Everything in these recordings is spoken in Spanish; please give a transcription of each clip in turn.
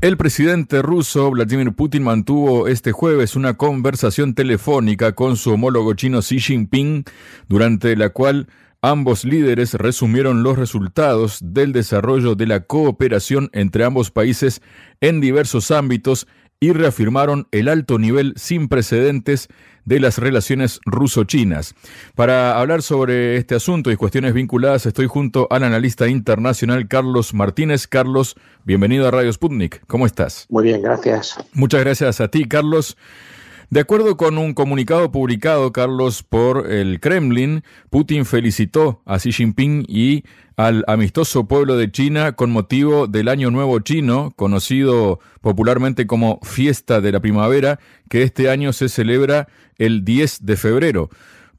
El presidente ruso Vladimir Putin mantuvo este jueves una conversación telefónica con su homólogo chino Xi Jinping, durante la cual Ambos líderes resumieron los resultados del desarrollo de la cooperación entre ambos países en diversos ámbitos y reafirmaron el alto nivel sin precedentes de las relaciones ruso-chinas. Para hablar sobre este asunto y cuestiones vinculadas, estoy junto al analista internacional Carlos Martínez. Carlos, bienvenido a Radio Sputnik. ¿Cómo estás? Muy bien, gracias. Muchas gracias a ti, Carlos. De acuerdo con un comunicado publicado, Carlos, por el Kremlin, Putin felicitó a Xi Jinping y al amistoso pueblo de China con motivo del Año Nuevo Chino, conocido popularmente como Fiesta de la Primavera, que este año se celebra el 10 de febrero.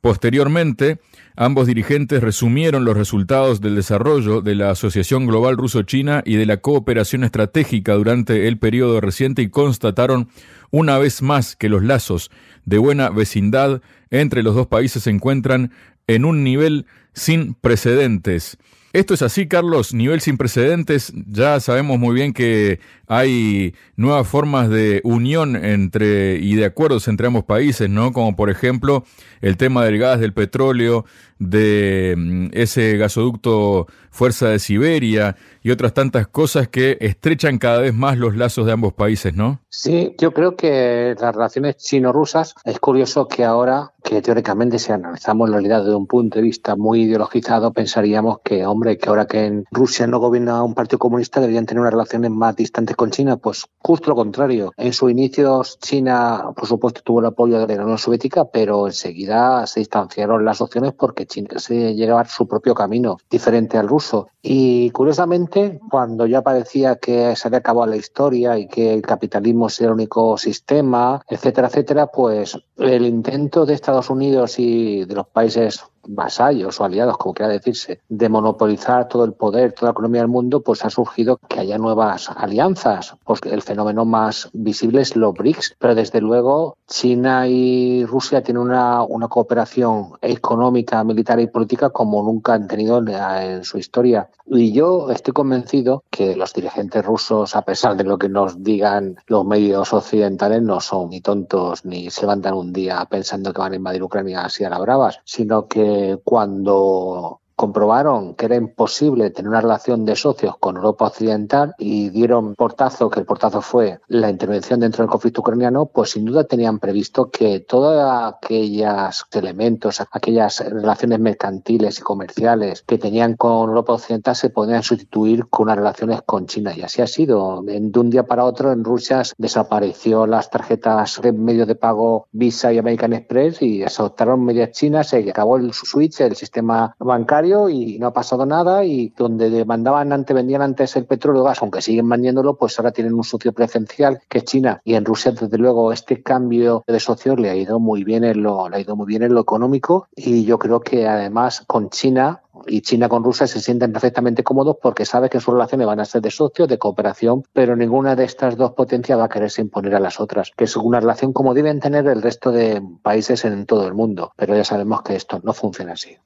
Posteriormente, ambos dirigentes resumieron los resultados del desarrollo de la Asociación Global Ruso-China y de la cooperación estratégica durante el periodo reciente y constataron una vez más que los lazos de buena vecindad entre los dos países se encuentran en un nivel sin precedentes. Esto es así, Carlos, nivel sin precedentes. Ya sabemos muy bien que hay nuevas formas de unión entre y de acuerdos entre ambos países, ¿no? Como por ejemplo el tema del gas, del petróleo, de mm, ese gasoducto Fuerza de Siberia y otras tantas cosas que estrechan cada vez más los lazos de ambos países, ¿no? Sí, yo creo que las relaciones chino-rusas es curioso que ahora, que teóricamente si analizamos la realidad desde un punto de vista muy ideologizado, pensaríamos que, hombre, que ahora que en Rusia no gobierna un partido comunista deberían tener unas relaciones más distantes con China. Pues justo lo contrario. En sus inicios China, por supuesto, tuvo el apoyo de la Unión Soviética, pero enseguida se distanciaron las opciones porque China se llevaba su propio camino, diferente al ruso. Y curiosamente, cuando ya parecía que se había acabado la historia y que el capitalismo era el único sistema, etcétera, etcétera, pues el intento de Estados Unidos y de los países vasallos o aliados, como quiera decirse, de monopolizar todo el poder, toda la economía del mundo, pues ha surgido que haya nuevas alianzas. Pues el fenómeno más visible es los BRICS, pero desde luego China y Rusia tienen una, una cooperación económica, militar y política como nunca han tenido en, su historia. Y yo estoy convencido que los dirigentes rusos, a pesar de lo que nos digan los medios occidentales, no son ni tontos ni se levantan un día pensando que van a invadir Ucrania así a la bravas, sino que cuando comprobaron que era imposible tener una relación de socios con Europa Occidental y dieron portazo, que el portazo fue la intervención dentro del conflicto ucraniano, pues sin duda tenían previsto que todos aquellos elementos, aquellas relaciones mercantiles y comerciales que tenían con Europa Occidental se podían sustituir con unas relaciones con China. Y así ha sido. De un día para otro en Rusia desapareció las tarjetas de medio de pago Visa y American Express y se adoptaron medias chinas, se acabó el switch, el sistema bancario y no ha pasado nada y donde demandaban antes, vendían antes el petróleo gas, aunque siguen vendiéndolo, pues ahora tienen un socio preferencial que es China y en Rusia desde luego este cambio de socios le ha ido muy bien en lo, ha ido muy bien en lo económico y yo creo que además con China y China con Rusia se sienten perfectamente cómodos porque sabe que sus relaciones van a ser de socios, de cooperación, pero ninguna de estas dos potencias va a quererse imponer a las otras, que es una relación como deben tener el resto de países en todo el mundo. Pero ya sabemos que esto no funciona así.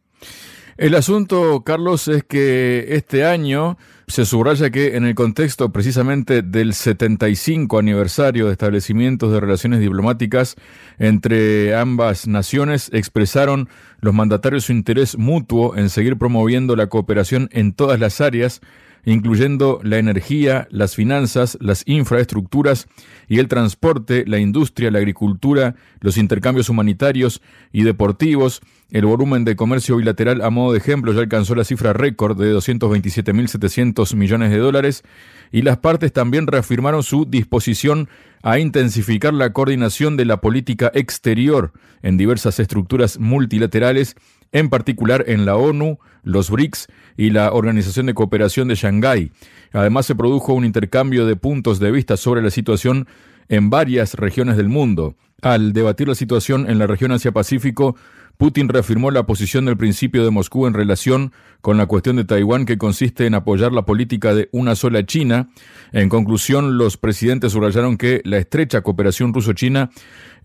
El asunto, Carlos, es que este año se subraya que en el contexto precisamente del 75 aniversario de establecimientos de relaciones diplomáticas entre ambas naciones, expresaron los mandatarios su interés mutuo en seguir promoviendo la cooperación en todas las áreas, incluyendo la energía, las finanzas, las infraestructuras y el transporte, la industria, la agricultura, los intercambios humanitarios y deportivos, el volumen de comercio bilateral, a modo de ejemplo, ya alcanzó la cifra récord de 227.700 millones de dólares. Y las partes también reafirmaron su disposición a intensificar la coordinación de la política exterior en diversas estructuras multilaterales en particular en la ONU, los BRICS y la Organización de Cooperación de Shanghái. Además, se produjo un intercambio de puntos de vista sobre la situación en varias regiones del mundo. Al debatir la situación en la región Asia-Pacífico, Putin reafirmó la posición del principio de Moscú en relación con la cuestión de Taiwán que consiste en apoyar la política de una sola China. En conclusión, los presidentes subrayaron que la estrecha cooperación ruso-china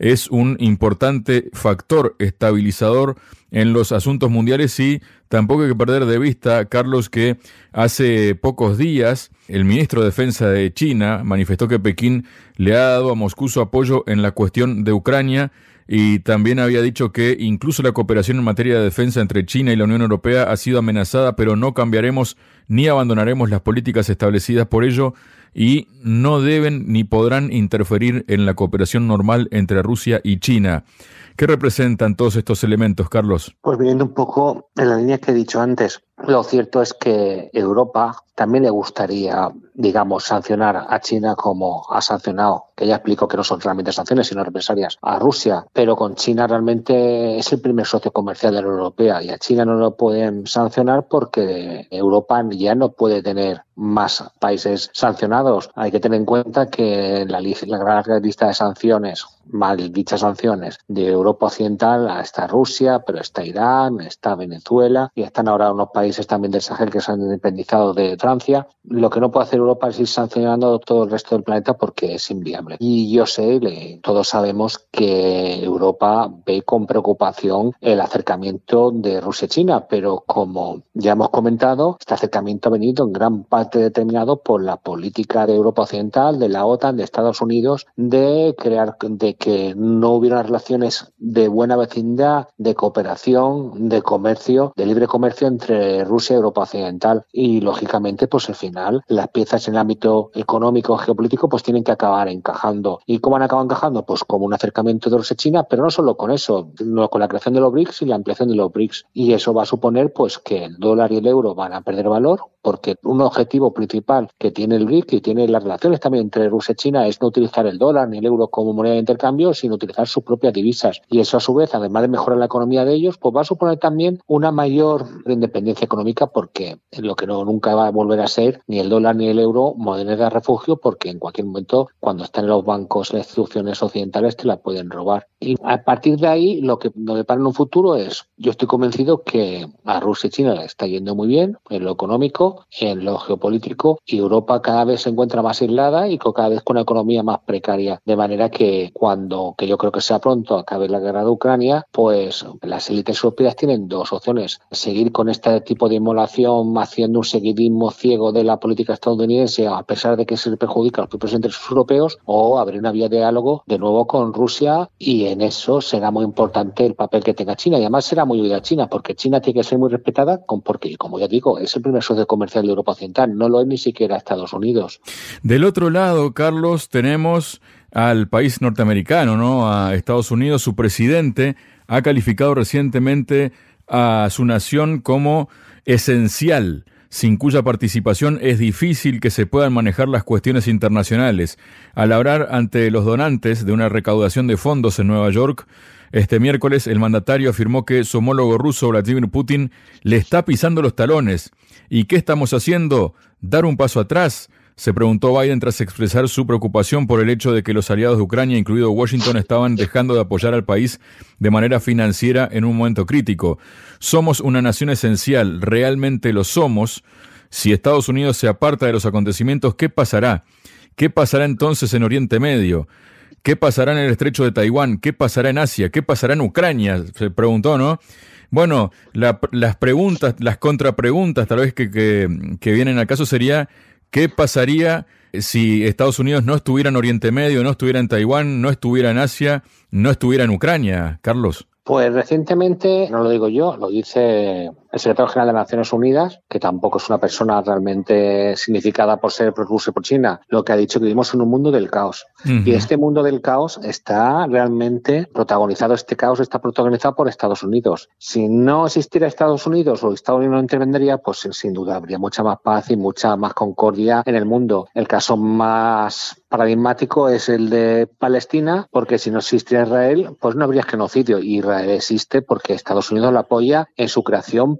es un importante factor estabilizador en los asuntos mundiales y tampoco hay que perder de vista, Carlos, que hace pocos días el ministro de Defensa de China manifestó que Pekín le ha dado a Moscú su apoyo en la cuestión de Ucrania y también había dicho que incluso la cooperación en materia de defensa entre China y la Unión Europea ha sido amenazada, pero no cambiaremos ni abandonaremos las políticas establecidas por ello y no deben ni podrán interferir en la cooperación normal entre Rusia y China. ¿Qué representan todos estos elementos, Carlos? Pues viendo un poco en la línea que he dicho antes, lo cierto es que Europa también le gustaría, digamos, sancionar a China como ha sancionado, que ya explico que no son realmente sanciones, sino represalias, a Rusia. Pero con China realmente es el primer socio comercial de la Europea y a China no lo pueden sancionar porque Europa ya no puede tener más países sancionados. Hay que tener en cuenta que la, la gran lista de sanciones, mal dichas sanciones, de Europa Occidental está Rusia, pero está Irán, está Venezuela y están ahora unos países también del Sahel que se han independizado de Francia. Lo que no puede hacer Europa es ir sancionando todo el resto del planeta porque es inviable. Y yo sé, todos sabemos que Europa ve con preocupación el acercamiento de Rusia-China, pero como ya hemos comentado, este acercamiento ha venido en gran parte determinado por la política de Europa Occidental, de la OTAN, de Estados Unidos, de crear, de que no hubiera relaciones de buena vecindad, de cooperación, de comercio, de libre comercio entre Rusia y Europa Occidental. Y lógicamente, pues al final, las piezas en el ámbito económico, geopolítico, pues tienen que acabar encajando. ¿Y cómo han acabado encajando? Pues como un acercamiento de Rusia-China, pero no solo con eso, no con la creación de los BRICS y la ampliación de los BRICS. Y eso va a suponer pues que el dólar y el euro van a perder valor, porque un objetivo principal que tiene el BRIC y tiene las relaciones también entre Rusia y China es no utilizar el dólar ni el euro como moneda de intercambio, sino utilizar sus propias divisas. Y eso a su vez, además de mejorar la economía de ellos, pues va a suponer también una mayor independencia económica porque lo que no nunca va a volver a ser ni el dólar ni el euro moneda de refugio porque en cualquier momento cuando están los bancos las instituciones occidentales te la pueden robar. Y a partir de ahí lo que nos depara en un futuro es, yo estoy convencido que a Rusia y China le está yendo muy bien en lo económico, en lo geopolítico y Europa cada vez se encuentra más aislada y cada vez con una economía más precaria. De manera que cuando, que yo creo que sea pronto, acabe la guerra de Ucrania, pues las élites europeas tienen dos opciones. Seguir con este tipo de inmolación, haciendo un seguidismo ciego de la política estadounidense, a pesar de que se perjudica a los propios intereses europeos, o abrir una vía de diálogo de nuevo con Rusia y en eso será muy importante el papel que tenga China. Y además será muy útil a China, porque China tiene que ser muy respetada, con, porque, como ya digo, es el primer socio comercial de Europa Occidental, no lo es ni siquiera Estados Unidos. Del otro lado, Carlos, tenemos al país norteamericano, ¿no? A Estados Unidos, su presidente ha calificado recientemente a su nación como esencial, sin cuya participación es difícil que se puedan manejar las cuestiones internacionales. Al hablar ante los donantes de una recaudación de fondos en Nueva York, este miércoles el mandatario afirmó que su homólogo ruso Vladimir Putin le está pisando los talones. ¿Y qué estamos haciendo? ¿Dar un paso atrás? Se preguntó Biden tras expresar su preocupación por el hecho de que los aliados de Ucrania, incluido Washington, estaban dejando de apoyar al país de manera financiera en un momento crítico. Somos una nación esencial, realmente lo somos. Si Estados Unidos se aparta de los acontecimientos, ¿qué pasará? ¿Qué pasará entonces en Oriente Medio? ¿Qué pasará en el estrecho de Taiwán? ¿Qué pasará en Asia? ¿Qué pasará en Ucrania? Se preguntó, ¿no? Bueno, las preguntas, las contrapreguntas tal vez que, que, vienen al caso sería, ¿qué pasaría si Estados Unidos no estuviera en Oriente Medio, no estuviera en Taiwán, no estuviera en Asia, no estuviera en Ucrania, Carlos? Pues recientemente, no lo digo yo, lo dice el secretario general de Naciones Unidas, que tampoco es una persona realmente significada por ser pro Rusia y por China, lo que ha dicho que vivimos en un mundo del caos. Y este mundo del caos está realmente protagonizado, este caos está protagonizado por Estados Unidos. Si no existiera Estados Unidos o Estados Unidos no intervendría, pues sin duda habría mucha más paz y mucha más concordia en el mundo. El caso más paradigmático es el de Palestina, porque si no existiera Israel, pues no habría genocidio. Israel existe porque Estados Unidos lo apoya en su creación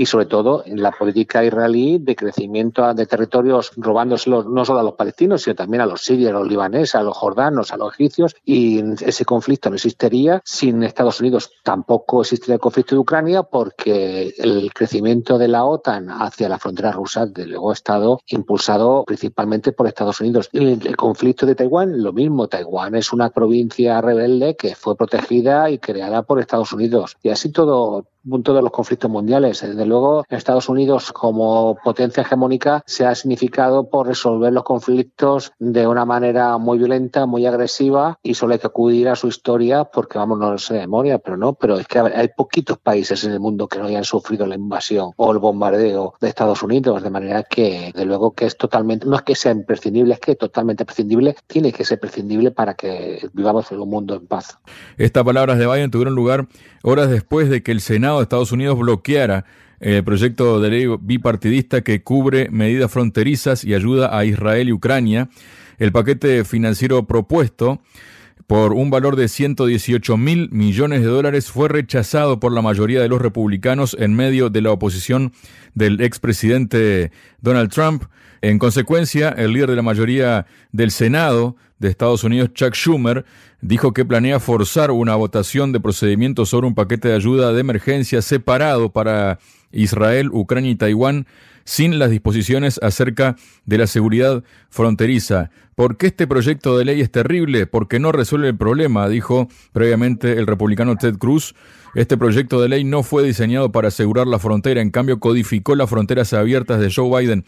y sobre todo en la política israelí de crecimiento de territorios, robándoselos no solo a los palestinos, sino también a los sirios, a los libaneses, a los jordanos, a los egipcios. Y ese conflicto no existiría sin Estados Unidos. Tampoco existiría el conflicto de Ucrania porque el crecimiento de la OTAN hacia la frontera rusa, de luego, ha estado impulsado principalmente por Estados Unidos. el conflicto de Taiwán, lo mismo. Taiwán es una provincia rebelde que fue protegida y creada por Estados Unidos. Y así todo, los conflictos mundiales. Desde luego, Estados Unidos como potencia hegemónica se ha significado por resolver los conflictos de una manera muy violenta, muy agresiva y solo hay que acudir a su historia porque vamos, no sé de memoria, pero no, pero es que hay poquitos países en el mundo que no hayan sufrido la invasión o el bombardeo de Estados Unidos, de manera que, de luego que es totalmente, no es que sea imprescindible, es que totalmente prescindible, tiene que ser prescindible para que vivamos en un mundo en paz. Estas palabras de Biden tuvieron lugar horas después de que el Senado de Estados Unidos bloqueara el proyecto de ley bipartidista que cubre medidas fronterizas y ayuda a Israel y Ucrania. El paquete financiero propuesto por un valor de 118 mil millones de dólares fue rechazado por la mayoría de los republicanos en medio de la oposición del expresidente Donald Trump. En consecuencia, el líder de la mayoría del Senado de Estados Unidos, Chuck Schumer, dijo que planea forzar una votación de procedimiento sobre un paquete de ayuda de emergencia separado para Israel, Ucrania y Taiwán sin las disposiciones acerca de la seguridad fronteriza. ¿Por qué este proyecto de ley es terrible? Porque no resuelve el problema, dijo previamente el republicano Ted Cruz. Este proyecto de ley no fue diseñado para asegurar la frontera, en cambio codificó las fronteras abiertas de Joe Biden.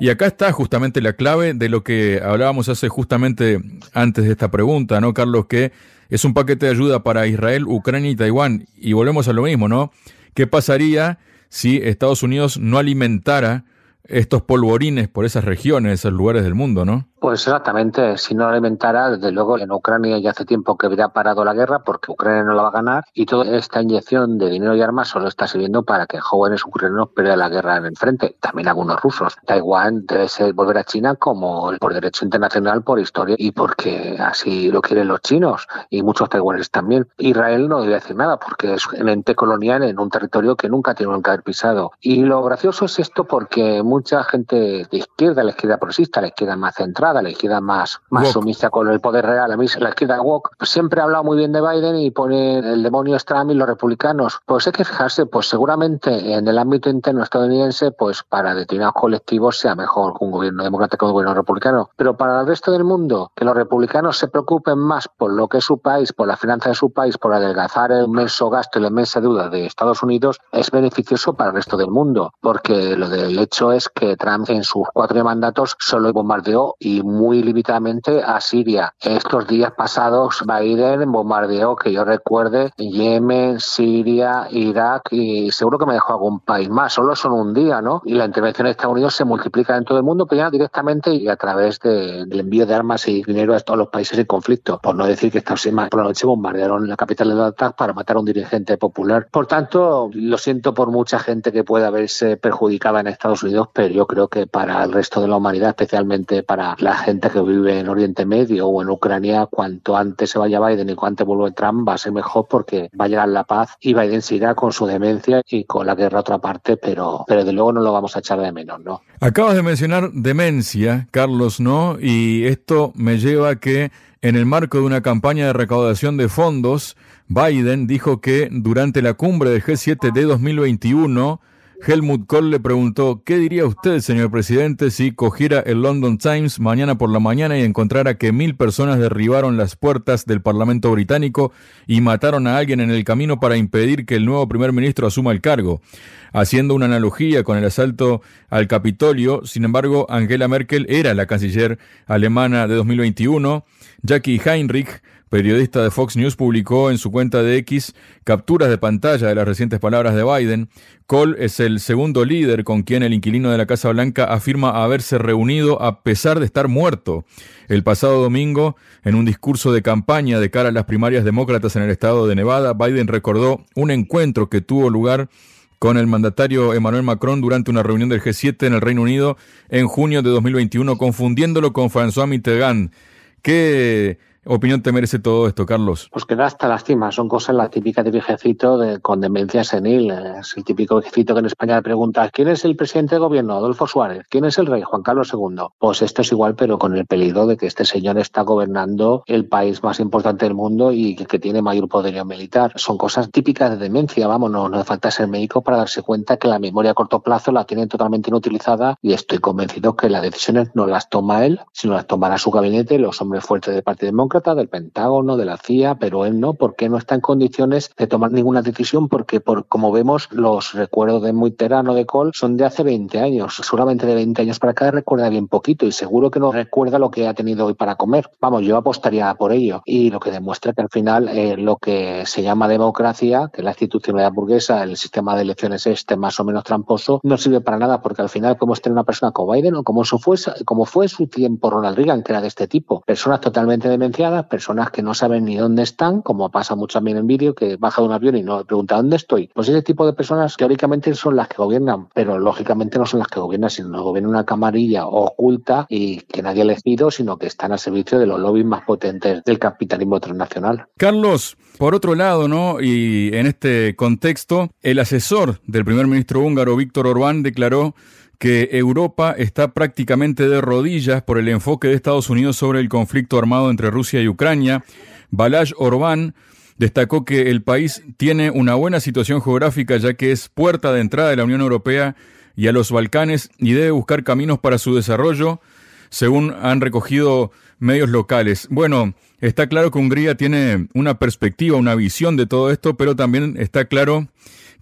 Y acá está justamente la clave de lo que hablábamos hace justamente antes de esta pregunta, ¿no, Carlos? Que es un paquete de ayuda para Israel, Ucrania y Taiwán. Y volvemos a lo mismo, ¿no? ¿Qué pasaría si Estados Unidos no alimentara estos polvorines por esas regiones, esos lugares del mundo, ¿no? Pues exactamente, si no alimentara, desde luego en Ucrania ya hace tiempo que habría parado la guerra porque Ucrania no la va a ganar y toda esta inyección de dinero y armas solo está sirviendo para que jóvenes ucranianos pierdan la guerra en el frente, también algunos rusos. Taiwán debe ser volver a China como por derecho internacional, por historia y porque así lo quieren los chinos y muchos taiwaneses también. Israel no debe decir nada porque es un ente colonial en un territorio que nunca tiene que haber pisado. Y lo gracioso es esto porque mucha gente de izquierda, la izquierda progresista, la izquierda más la izquierda más, más sumisa con el poder real, la, la izquierda woke, siempre ha hablado muy bien de Biden y pone el demonio es Trump y los republicanos. Pues hay que fijarse, pues seguramente en el ámbito interno estadounidense, pues para determinados colectivos sea mejor un gobierno democrático que un gobierno republicano. Pero para el resto del mundo, que los republicanos se preocupen más por lo que es su país, por la finanza de su país, por adelgazar el inmenso gasto y la inmensa deuda de Estados Unidos, es beneficioso para el resto del mundo. Porque lo del hecho es que Trump en sus cuatro mandatos solo bombardeó y muy limitadamente a Siria. Estos días pasados Biden bombardeó, que yo recuerde, Yemen, Siria, Irak y seguro que me dejó algún país más. Solo son un día, ¿no? Y la intervención de Estados Unidos se multiplica en todo el mundo, pero ya directamente y a través del envío de armas y dinero a todos los países en conflicto. Por no decir que esta semana por la noche bombardearon la capital de Bagdad para matar a un dirigente popular. Por tanto, lo siento por mucha gente que pueda verse perjudicada en Estados Unidos, pero yo creo que para el resto de la humanidad, especialmente para la gente que vive en Oriente Medio o en Ucrania, cuanto antes se vaya Biden y cuanto antes vuelva Trump, va a ser mejor porque va a llegar la paz y Biden se con su demencia y con la guerra a otra parte, pero, pero de luego no lo vamos a echar de menos, ¿no? Acabas de mencionar demencia, Carlos, ¿no? Y esto me lleva a que en el marco de una campaña de recaudación de fondos, Biden dijo que durante la cumbre del G7 de 2021, Helmut Kohl le preguntó, ¿qué diría usted, señor presidente, si cogiera el London Times mañana por la mañana y encontrara que mil personas derribaron las puertas del Parlamento británico y mataron a alguien en el camino para impedir que el nuevo primer ministro asuma el cargo? Haciendo una analogía con el asalto al Capitolio, sin embargo, Angela Merkel era la canciller alemana de 2021, Jackie Heinrich periodista de Fox News, publicó en su cuenta de X capturas de pantalla de las recientes palabras de Biden. Cole es el segundo líder con quien el inquilino de la Casa Blanca afirma haberse reunido a pesar de estar muerto. El pasado domingo, en un discurso de campaña de cara a las primarias demócratas en el estado de Nevada, Biden recordó un encuentro que tuvo lugar con el mandatario Emmanuel Macron durante una reunión del G7 en el Reino Unido en junio de 2021, confundiéndolo con François Mitterrand. ¿Qué opinión te merece todo esto, Carlos? Pues que da hasta lástima. Son cosas la típica de viejecito de, con demencia senil. Es el típico viejecito que en España le pregunta ¿quién es el presidente de gobierno? Adolfo Suárez. ¿Quién es el rey? Juan Carlos II. Pues esto es igual, pero con el peligro de que este señor está gobernando el país más importante del mundo y que, tiene mayor poderío militar. Son cosas típicas de demencia, vamos, no, no hace falta ser médico para darse cuenta que la memoria a corto plazo la tienen totalmente inutilizada y estoy convencido que las decisiones no las toma él, sino las tomará su gabinete, los hombres fuertes del Partido Demócrata del Pentágono, de la CIA, pero él no, porque no está en condiciones de tomar ninguna decisión, porque por como vemos los recuerdos de Mitterrand de Cole son de hace 20 años, seguramente de 20 años para acá recuerda bien poquito y seguro que no recuerda lo que ha tenido hoy para comer. Vamos, yo apostaría por ello y lo que demuestra que al final eh, lo que se llama democracia, que la institucionalidad burguesa, el sistema de elecciones este más o menos tramposo, no sirve para nada porque al final como tener una persona como Biden o como, fue, como fue su tiempo Ronald Reagan, que era de este tipo, personas totalmente personas que no saben ni dónde están, como pasa mucho también en vídeo, que baja de un avión y no pregunta dónde estoy. Pues ese tipo de personas teóricamente son las que gobiernan, pero lógicamente no son las que gobiernan, sino que gobierna una camarilla oculta y que nadie ha elegido, sino que están al servicio de los lobbies más potentes del capitalismo transnacional. Carlos, por otro lado, ¿no? Y en este contexto, el asesor del primer ministro húngaro, Víctor Orbán, declaró que Europa está prácticamente de rodillas por el enfoque de Estados Unidos sobre el conflicto armado entre Rusia y Ucrania. Balázs Orbán destacó que el país tiene una buena situación geográfica ya que es puerta de entrada de la Unión Europea y a los Balcanes y debe buscar caminos para su desarrollo, según han recogido medios locales. Bueno, está claro que Hungría tiene una perspectiva, una visión de todo esto, pero también está claro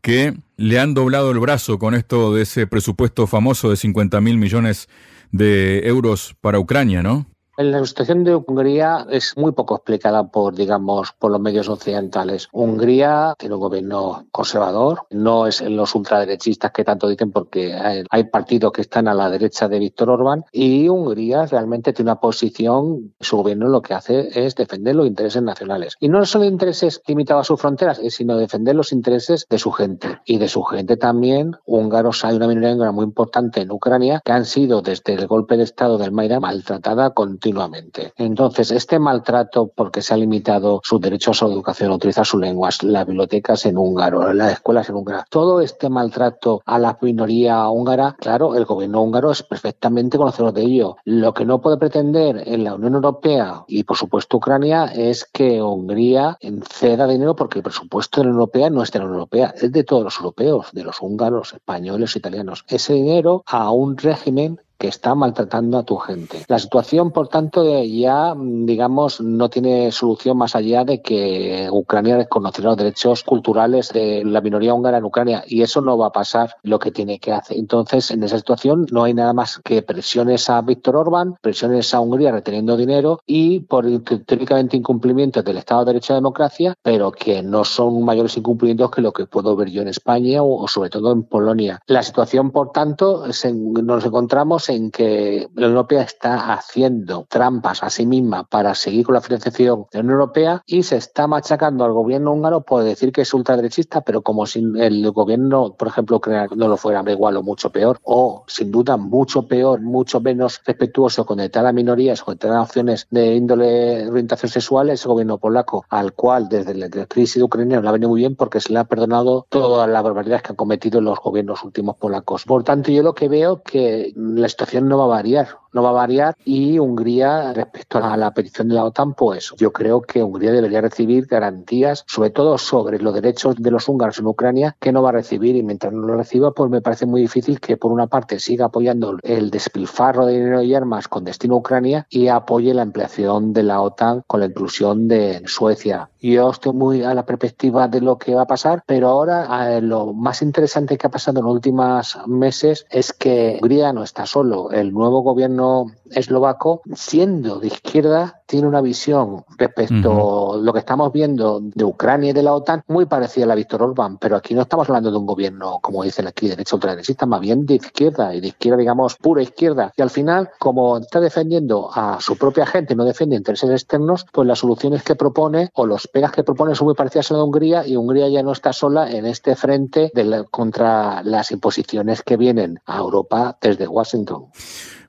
que le han doblado el brazo con esto de ese presupuesto famoso de 50 mil millones de euros para Ucrania, ¿no? La situación de Hungría es muy poco explicada por, digamos, por los medios occidentales. Hungría tiene un gobierno conservador, no es en los ultraderechistas que tanto dicen porque hay partidos que están a la derecha de Víctor Orbán y Hungría realmente tiene una posición, su gobierno lo que hace es defender los intereses nacionales. Y no solo intereses limitados a sus fronteras, sino defender los intereses de su gente. Y de su gente también, húngaros, hay una minoría húngara muy importante en Ucrania que han sido desde el golpe de Estado del Maidán maltratada continuamente continuamente. Entonces, este maltrato, porque se ha limitado sus derechos a la educación, a utilizar sus lenguas, las bibliotecas en húngaro, las escuelas en húngaro, todo este maltrato a la minoría húngara, claro, el gobierno húngaro es perfectamente conocedor de ello. Lo que no puede pretender en la Unión Europea y, por supuesto, Ucrania es que Hungría ceda dinero porque el presupuesto de la Unión Europea no es de la Unión Europea, es de todos los europeos, de los húngaros, españoles, italianos. Ese dinero a un régimen que está maltratando a tu gente. La situación, por tanto, ya, digamos, no tiene solución más allá de que Ucrania desconocerá los derechos culturales de la minoría húngara en Ucrania y eso no va a pasar lo que tiene que hacer. Entonces, en esa situación no hay nada más que presiones a Víctor Orbán, presiones a Hungría reteniendo dinero y por teóricamente incumplimientos del Estado de Derecho y Democracia, pero que no son mayores incumplimientos que lo que puedo ver yo en España o, sobre todo en Polonia. La situación, por tanto, nos encontramos en que la Unión Europea está haciendo trampas a sí misma para seguir con la financiación de la Unión Europea y se está machacando al gobierno húngaro por decir que es ultraderechista, pero como si el gobierno, por ejemplo, no lo fuera igual o mucho peor, o sin duda mucho peor, mucho menos respetuoso con a minorías, con determinadas opciones de índole orientación sexual, es el gobierno polaco, al cual desde la crisis de Ucrania le ha venido muy bien porque se le ha perdonado todas las barbaridades que han cometido los gobiernos últimos polacos. Por tanto, yo lo que veo que la situación no va a variar no va a variar y Hungría respecto a la petición de la OTAN, pues yo creo que Hungría debería recibir garantías, sobre todo sobre los derechos de los húngaros en Ucrania, que no va a recibir y mientras no lo reciba, pues me parece muy difícil que por una parte siga apoyando el despilfarro de dinero y armas con destino a Ucrania y apoye la ampliación de la OTAN con la inclusión de Suecia. Yo estoy muy a la perspectiva de lo que va a pasar, pero ahora eh, lo más interesante que ha pasado en los últimos meses es que Hungría no está solo. El nuevo gobierno gobierno eslovaco, siendo de izquierda, tiene una visión respecto a lo que estamos viendo de Ucrania y de la OTAN muy parecida a la de Víctor Orbán, pero aquí no estamos hablando de un gobierno, como dicen aquí, de derecha ultraderechista, más bien de izquierda, y de izquierda, digamos, pura izquierda. Y al final, como está defendiendo a su propia gente, no defiende intereses externos, pues las soluciones que propone o los pegas que propone son muy parecidas a la de Hungría y Hungría ya no está sola en este frente de contra las imposiciones que vienen a Europa desde Washington.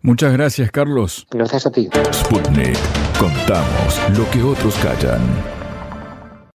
Muchas gracias, Carlos. Gracias a ti. Sputnik. Contamos lo que otros callan.